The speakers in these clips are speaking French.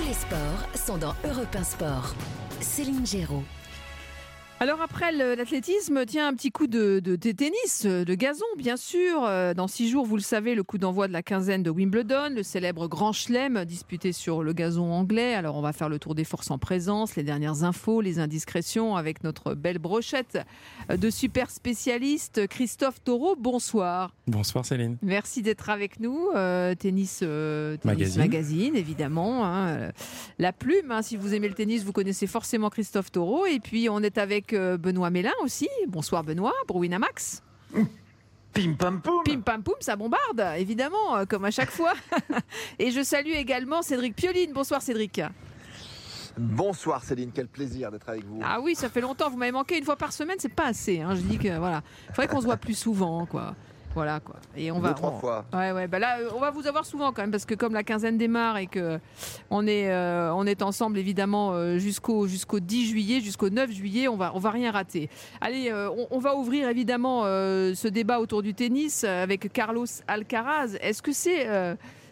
Tous les sports sont dans Europe 1 Sport. Céline Géraud. Alors après l'athlétisme, tiens, un petit coup de, de- de tennis, de gazon, bien sûr. Euh, Dans six jours, vous le savez, le coup d'envoi de la quinzaine de Wimbledon, le célèbre Grand Chelem disputé sur le gazon anglais. Alors on va faire le tour des forces en présence, les dernières infos, les indiscrétions avec notre belle brochette de super spécialistes. Christophe Taureau, bonsoir. Bonsoir Céline. Merci d'être avec nous. Euh, tennis, euh, tennis Magazine. magazine, évidemment. hein. La plume, hein, si vous aimez le tennis, vous connaissez forcément Christophe Taureau. Et puis, on est avec euh, Benoît Mélin aussi. Bonsoir Benoît, pour Winamax. Pim pam poum Pim pam poum, ça bombarde, évidemment, euh, comme à chaque fois. Et je salue également Cédric Pioline. Bonsoir Cédric. Bonsoir Céline, quel plaisir d'être avec vous. Ah oui, ça fait longtemps. Vous m'avez manqué une fois par semaine, c'est pas assez. hein. Je dis que voilà, il faudrait qu'on se voit plus souvent, quoi. Voilà quoi. Et on Deux, va. trois on- fois. Ouais, ouais. Bah là, euh, on va vous avoir souvent quand même parce que comme la quinzaine démarre et que on est, euh, on est ensemble évidemment euh, jusqu'au jusqu'au 10 juillet, jusqu'au 9 juillet, on va, on va rien rater. Allez, euh, on, on va ouvrir évidemment euh, ce débat autour du tennis avec Carlos Alcaraz. Est-ce que c'est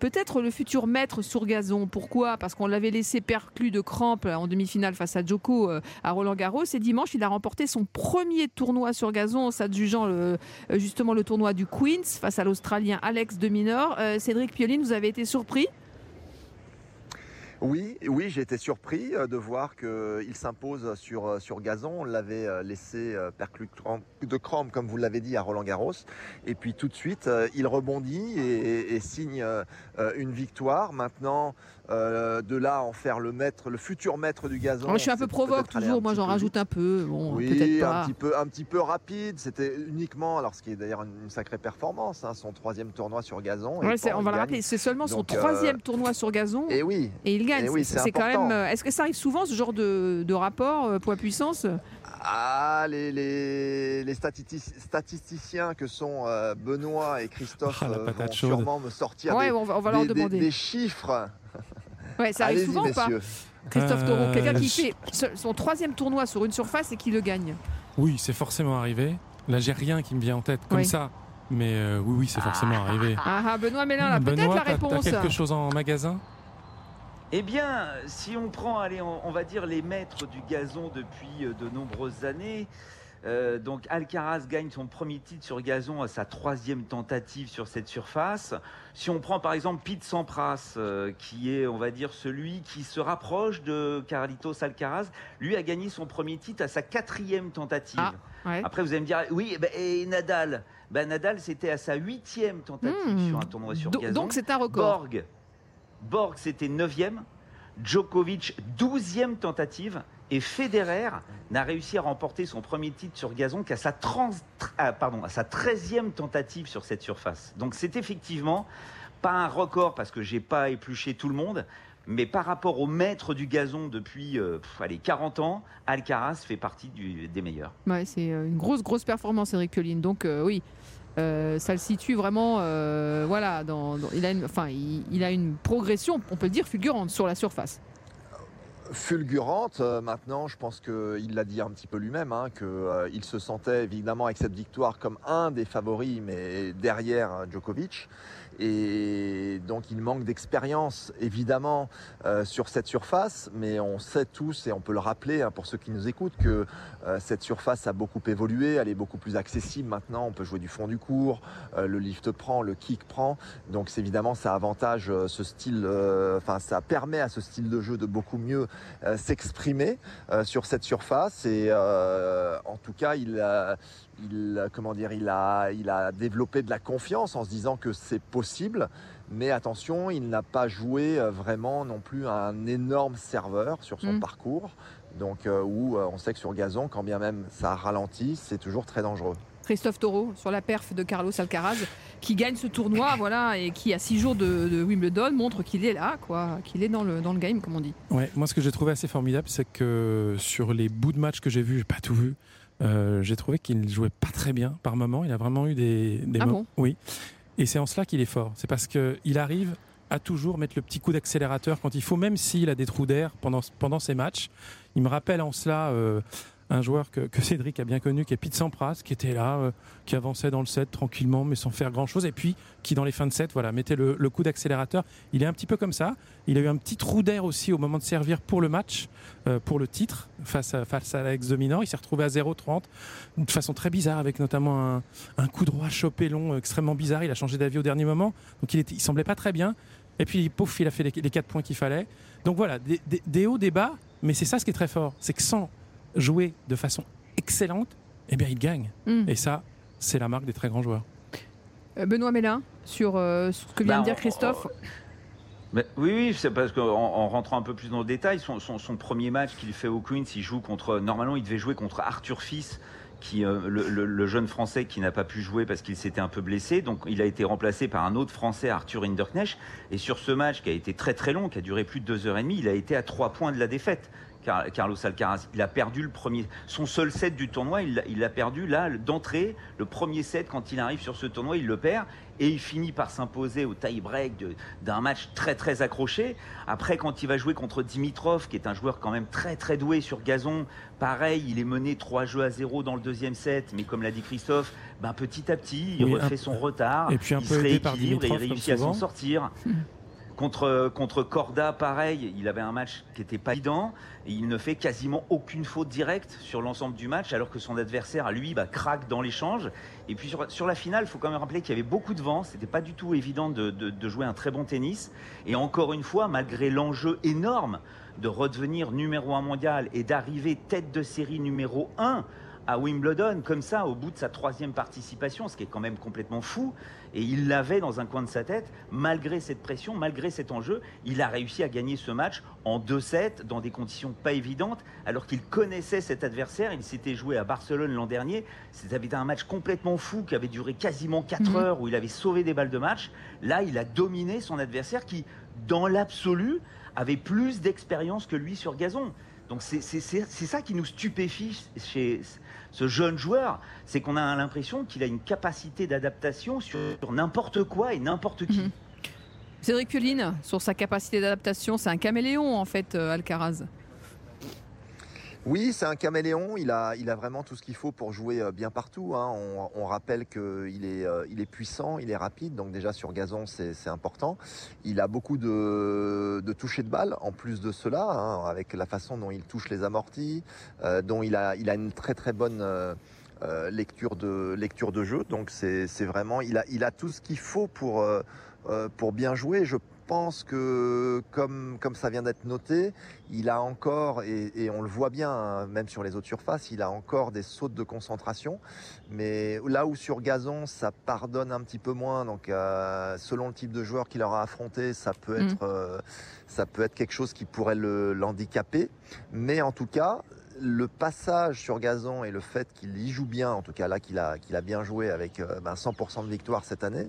Peut-être le futur maître sur gazon. Pourquoi? Parce qu'on l'avait laissé perclus de crampes en demi-finale face à Djoko euh, à Roland Garros. Et dimanche, il a remporté son premier tournoi sur gazon, s'adjugeant le, euh, justement le tournoi du Queens face à l'Australien Alex de Minor. Euh, Cédric Pioline, vous avez été surpris Oui, oui, j'ai été surpris euh, de voir qu'il s'impose sur, euh, sur gazon. On l'avait euh, laissé euh, perclus de crampes, comme vous l'avez dit, à Roland Garros. Et puis tout de suite, euh, il rebondit et, et signe euh, euh, une victoire. Maintenant, euh, de là à en faire le maître, le futur maître du gazon. Moi, Je suis un peu provoque toujours. Moi, j'en rajoute un peu. Bon, Oui, pas. un petit peu, un petit peu rapide. C'était uniquement, alors ce qui est d'ailleurs une, une sacrée performance, hein, son troisième tournoi sur gazon. Ouais, on va le rappeler, c'est seulement son euh, troisième tournoi sur gazon Et oui, et il gagne. eh oui, C'est- c'est c'est quand important. même. euh, Est-ce que ça arrive souvent ce genre de, de rapport euh, poids-puissance? Ah, les, les, les statisti- statisticiens que sont euh, Benoît et Christophe Ah, vont chaude. sûrement me sortir Ouais, des, on va, on va leur des- des- demander. des chiffres. Ouais, ça arrive souvent ou pas? Christophe Taureau, Euh, quelqu'un qui fait son troisième tournoi sur une surface et qui le gagne. Oui, c'est forcément arrivé. Là, j'ai rien qui me vient en tête comme Oui. ça. Mais euh, oui, oui, c'est forcément arrivé. Ah, ah, Benoît Mélin, là, peut-être Benoît, la t'as- t'as réponse. quelque chose en magasin? Eh bien, si on prend, allez, on, on va dire les maîtres du gazon depuis euh, de nombreuses années. euh, donc Alcaraz gagne son premier titre sur gazon à sa troisième tentative sur cette surface. Si on prend par exemple Pete Sampras, euh, qui est, on va dire, celui qui se rapproche de Carlitos Alcaraz, lui a gagné son premier titre à sa quatrième tentative. Ah, Ouais. Après, vous allez me dire, oui, eh ben, et Nadal? Ben, Nadal, c'était à sa huitième tentative Hmm. sur un tournoi sur Do- gazon. Donc c'est un record. Borg, Borg c'était 9e, Djokovic 12e tentative et Federer n'a réussi à remporter son premier titre sur gazon qu'à sa, trans- ah, 13e tentative sur cette surface. Donc c'est effectivement pas un record parce que j'ai pas épluché tout le monde, mais par rapport au maître du gazon depuis euh, allez, 40 ans, Alcaraz fait partie des meilleurs. Ouais, c'est euh, une grosse, grosse performance, Eric Pioline. Donc, euh, oui, euh, ça le situe vraiment. euh, voilà, dans, il, a une, enfin, il, a une progression, on peut le dire, fulgurante sur la surface. fulgurante. Euh, maintenant, je pense qu'il l'a dit un petit peu lui-même, hein, qu'il se sentait évidemment avec cette victoire comme un des favoris, mais derrière Djokovic. Et donc, il manque d'expérience, évidemment, euh, sur cette surface. Mais on sait tous, et on peut le rappeler hein, pour ceux qui nous écoutent, que euh, cette surface a beaucoup évolué. Elle est beaucoup plus accessible maintenant. On peut jouer du fond du cours. euh, le lift prend, le kick prend. Donc, c'est évidemment, ça avantage euh, ce style, euh, enfin, ça permet à ce style de jeu de beaucoup mieux euh, s'exprimer sur cette surface. Et en tout cas, il a, il, comment dire, il a, il a développé de la confiance en se disant que c'est possible. Mais attention, il n'a pas joué euh, vraiment non plus un énorme serveur sur son Mm. parcours. Donc, euh, où euh, on sait que sur gazon, quand bien même ça ralentit, c'est toujours très dangereux. Christophe Taureau sur la perf de Carlos Alcaraz qui gagne ce tournoi voilà et qui à six jours de, de Wimbledon montre qu'il est là quoi qu'il est dans le, dans le game comme on dit Ouais, moi ce que j'ai trouvé assez formidable, c'est que sur les bouts de match que j'ai vus, j'ai pas tout vu, euh, j'ai trouvé qu'il jouait pas très bien par moment. Il a vraiment eu des, des Ah bon? Oui. Et c'est en cela qu'il est fort. C'est parce qu'il arrive à toujours mettre le petit coup d'accélérateur quand il faut, même s'il a des trous d'air pendant, pendant ses matchs. Il me rappelle en cela euh, un joueur que, Cédric a bien connu, qui est Pete Sampras, qui était là, euh, qui avançait dans le set tranquillement, mais sans faire grand-chose, et puis qui, dans les fins de set, voilà, mettait le, coup d'accélérateur. Il est un petit peu comme ça. Il a eu un petit trou d'air aussi au moment de servir pour le match, euh, pour le titre, face à, face l'ex dominant. Il s'est retrouvé à 0,30, de façon très bizarre, avec notamment un, coup droit chopé long, extrêmement bizarre. Il a changé d'avis au dernier moment, donc il, semblait pas très bien. Et puis, pouf, il a fait les, quatre points qu'il fallait. Donc voilà, des, des, des hauts, des bas, mais c'est ça ce qui est très fort. C'est que sans jouer de façon excellente, eh bien, il gagne. Mm. Et ça, c'est la marque des très grands joueurs. Euh, Benoît Mélin, sur, euh, sur ce que vient Bah, de dire on- Christophe. Mais oui, oui, c'est parce qu'en en rentrant un peu plus dans le détail, son, son- son premier match qu'il fait au Queens, il joue contre. Normalement, il devait jouer contre Arthur Fils, qui, euh, le, le- le jeune Français qui n'a pas pu jouer parce qu'il s'était un peu blessé. Donc, il a été remplacé par un autre Français, Arthur Hinderknecht. Et sur ce match qui a été très très long, qui a duré plus de deux heures et demie, il a été à trois points de la défaite. Car- Carlos Alcaraz, il a perdu le premier, son seul set du tournoi, il l'a- perdu là d'entrée. Le premier set, quand il arrive sur ce tournoi, il le perd et il finit par s'imposer au tie-break d'un match très très accroché. Après, quand il va jouer contre Dimitrov, qui est un joueur quand même très très doué sur gazon, pareil, il est mené 3 jeux à 0 dans le deuxième set, mais comme l'a dit Christophe, ben, petit à petit, il Oui, refait un- son retard, et puis un il peu se rééquilibre et il réussit à s'en sortir. Contre, Corda, pareil, il avait un match qui n'était pas évident et il ne fait quasiment aucune faute directe sur l'ensemble du match alors que son adversaire, lui, bah, craque dans l'échange. Et puis sur, la finale, il faut quand même rappeler qu'il y avait beaucoup de vent, c'était pas du tout évident de, de- de jouer un très bon tennis. Et encore une fois, malgré l'enjeu énorme de redevenir numéro un mondial et d'arriver tête de série numéro 1 à Wimbledon, comme ça, au bout de sa troisième participation, ce qui est quand même complètement fou. Et il l'avait dans un coin de sa tête, malgré cette pression, malgré cet enjeu, il a réussi à gagner ce match en 2-7, dans des conditions pas évidentes, alors qu'il connaissait cet adversaire. Il s'était joué à Barcelone l'an dernier. C'était un match complètement fou qui avait duré quasiment 4 Mhm. heures, où il avait sauvé des balles de match. Là, il a dominé son adversaire qui, dans l'absolu, avait plus d'expérience que lui sur gazon. Donc c'est ça qui nous stupéfie chez ce jeune joueur, c'est qu'on a l'impression qu'il a une capacité d'adaptation sur n'importe quoi et n'importe qui. Mhm. Cédric Pioline, sur sa capacité d'adaptation, c'est un caméléon en fait, euh, Alcaraz. Oui, c'est un caméléon. Il a, il a vraiment tout ce qu'il faut pour jouer euh, bien partout. hein. On, on rappelle qu'il est, euh, il est puissant, il est rapide. Donc déjà sur gazon, c'est important. Il a beaucoup de, de toucher de balle en plus de cela, hein, avec la façon dont il touche les amortis, euh, dont il a, il a une très très bonne lecture de lecture de jeu. Donc c'est vraiment, il a, il a tout ce qu'il faut pour pour bien jouer. Pense que comme comme ça vient d'être noté, il a encore, et, et on le voit bien, hein, même sur les autres surfaces, il a encore des sautes de concentration. Mais là où sur gazon, ça pardonne un petit peu moins. Donc, euh, selon le type de joueur qu'il aura affronté, ça peut Mm. être, euh, ça peut être quelque chose qui pourrait le- l'handicaper. Mais en tout cas, le passage sur gazon et le fait qu'il y joue bien, en tout cas là qu'il a, qu'il a bien joué avec euh, ben, 100% de victoire cette année,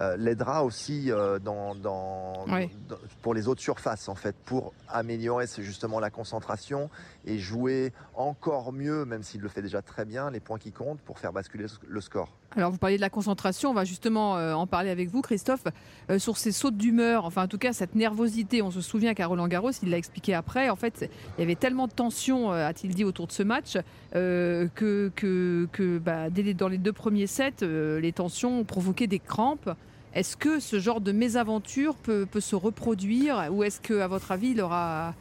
euh, l'aidera aussi euh, dans, dans, Oui. dans- pour les autres surfaces en fait, pour améliorer c'est justement la concentration et jouer encore mieux, même s'il le fait déjà très bien, les points qui comptent pour faire basculer le score. Alors, vous parliez de la concentration, on va justement euh, en parler avec vous, Christophe, euh, sur ces sautes d'humeur, enfin, en tout cas, cette nervosité. On se souvient qu'à Roland Garros, il l'a expliqué après, en fait, il y avait tellement de tension, euh, a-t-il dit, autour de ce match, que, que, que bah, dans les deux premiers sets, les tensions ont provoqué des crampes. Est-ce que ce genre de mésaventure peut, peut se reproduire ou est-ce que, à votre avis, il aura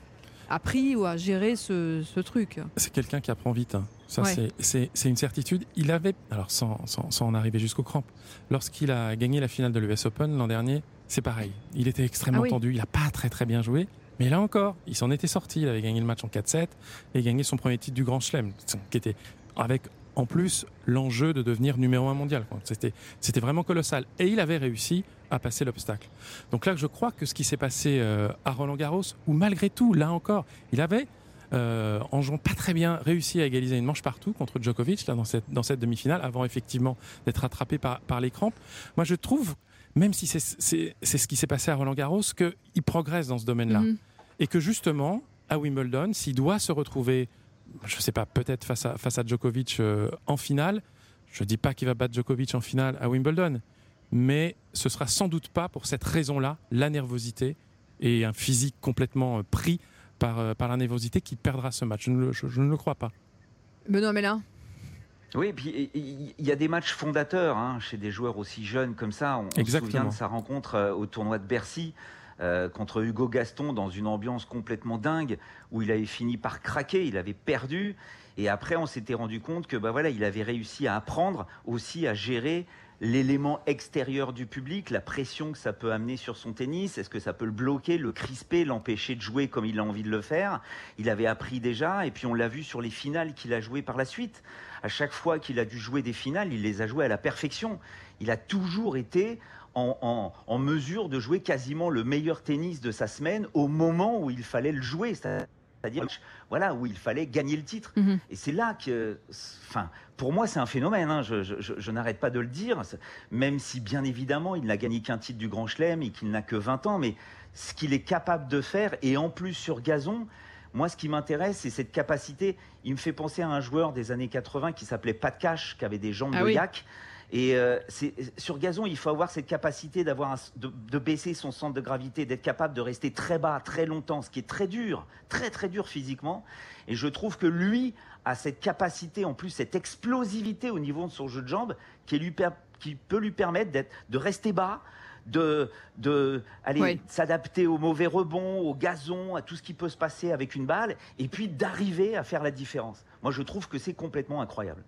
appris ou a géré ce, ce truc? C'est quelqu'un qui apprend vite. hein. Ça, Ouais. c'est- une certitude. Il avait, alors sans, sans, sans en arriver jusqu'aux crampes, lorsqu'il a gagné la finale de l'US Open l'an dernier, c'est pareil. Il était extrêmement Ah oui. tendu. Il n'a pas très très bien joué. Mais là encore, il s'en était sorti. Il avait gagné le match en 4-7 et gagné son premier titre du Grand Chelem, qui était avec en plus l'enjeu de devenir numéro un mondial. C'était c'était vraiment colossal. Et il avait réussi à passer l'obstacle. Donc là, je crois que ce qui s'est passé euh, à Roland Garros, où malgré tout, là encore, il avait euh, en jouant pas très bien, réussi à égaliser une manche partout contre Djokovic là, dans cette, dans cette demi-finale, avant effectivement d'être rattrapé par, par les crampes. Moi, je trouve, même si c'est ce qui s'est passé à Roland Garros, qu'il progresse dans ce domaine-là. Mhm. Et que justement, à Wimbledon, s'il doit se retrouver, je sais pas, peut-être face à, face à Djokovic euh, en finale, je dis pas qu'il va battre Djokovic en finale à Wimbledon, mais ce sera sans doute pas pour cette raison-là, la nervosité et un physique complètement euh, pris par, euh, par la nervosité qui perdra ce match. Je ne, le- je- je ne le crois pas. Benoît Mélin oui, puis il y a des matchs fondateurs hein, chez des joueurs aussi jeunes comme ça. On, se souvient de sa rencontre euh, au tournoi de Bercy euh, contre Hugo Gaston dans une ambiance complètement dingue où il avait fini par craquer, il avait perdu. Et après, on s'était rendu compte que bah voilà, il avait réussi à apprendre aussi à gérer l'élément extérieur du public, la pression que ça peut amener sur son tennis, est-ce que ça peut le bloquer, le crisper, l'empêcher de jouer comme il a envie de le faire? Il avait appris déjà, et puis on l'a vu sur les finales qu'il a jouées par la suite. À chaque fois qu'il a dû jouer des finales, il les a jouées à la perfection. Il a toujours été en, mesure de jouer quasiment le meilleur tennis de sa semaine au moment où il fallait le jouer c'est-à-dire voilà où il fallait gagner le titre. Mhm. Et c'est là que, enfin, pour moi, c'est un phénomène. Hein. je, n'arrête pas de le dire, même si bien évidemment il n'a gagné qu'un titre du Grand Chelem et qu'il n'a que 20 ans, mais ce qu'il est capable de faire et en plus sur gazon. Moi, ce qui m'intéresse, c'est cette capacité. Il me fait penser à un joueur des années 80 qui s'appelait Pat Cash, qui avait des jambes ah de yak. Et euh, sur gazon, il faut avoir cette capacité d'avoir de, baisser son centre de gravité, d'être capable de rester très bas très longtemps, ce qui est très dur, très très dur physiquement. Et je trouve que lui a cette capacité, en plus cette explosivité au niveau de son jeu de jambes, qui, lui qui peut lui permettre de rester bas, de, s'adapter aux mauvais rebonds, au gazon, à tout ce qui peut se passer avec une balle, et puis d'arriver à faire la différence. Moi, je trouve que c'est complètement incroyable.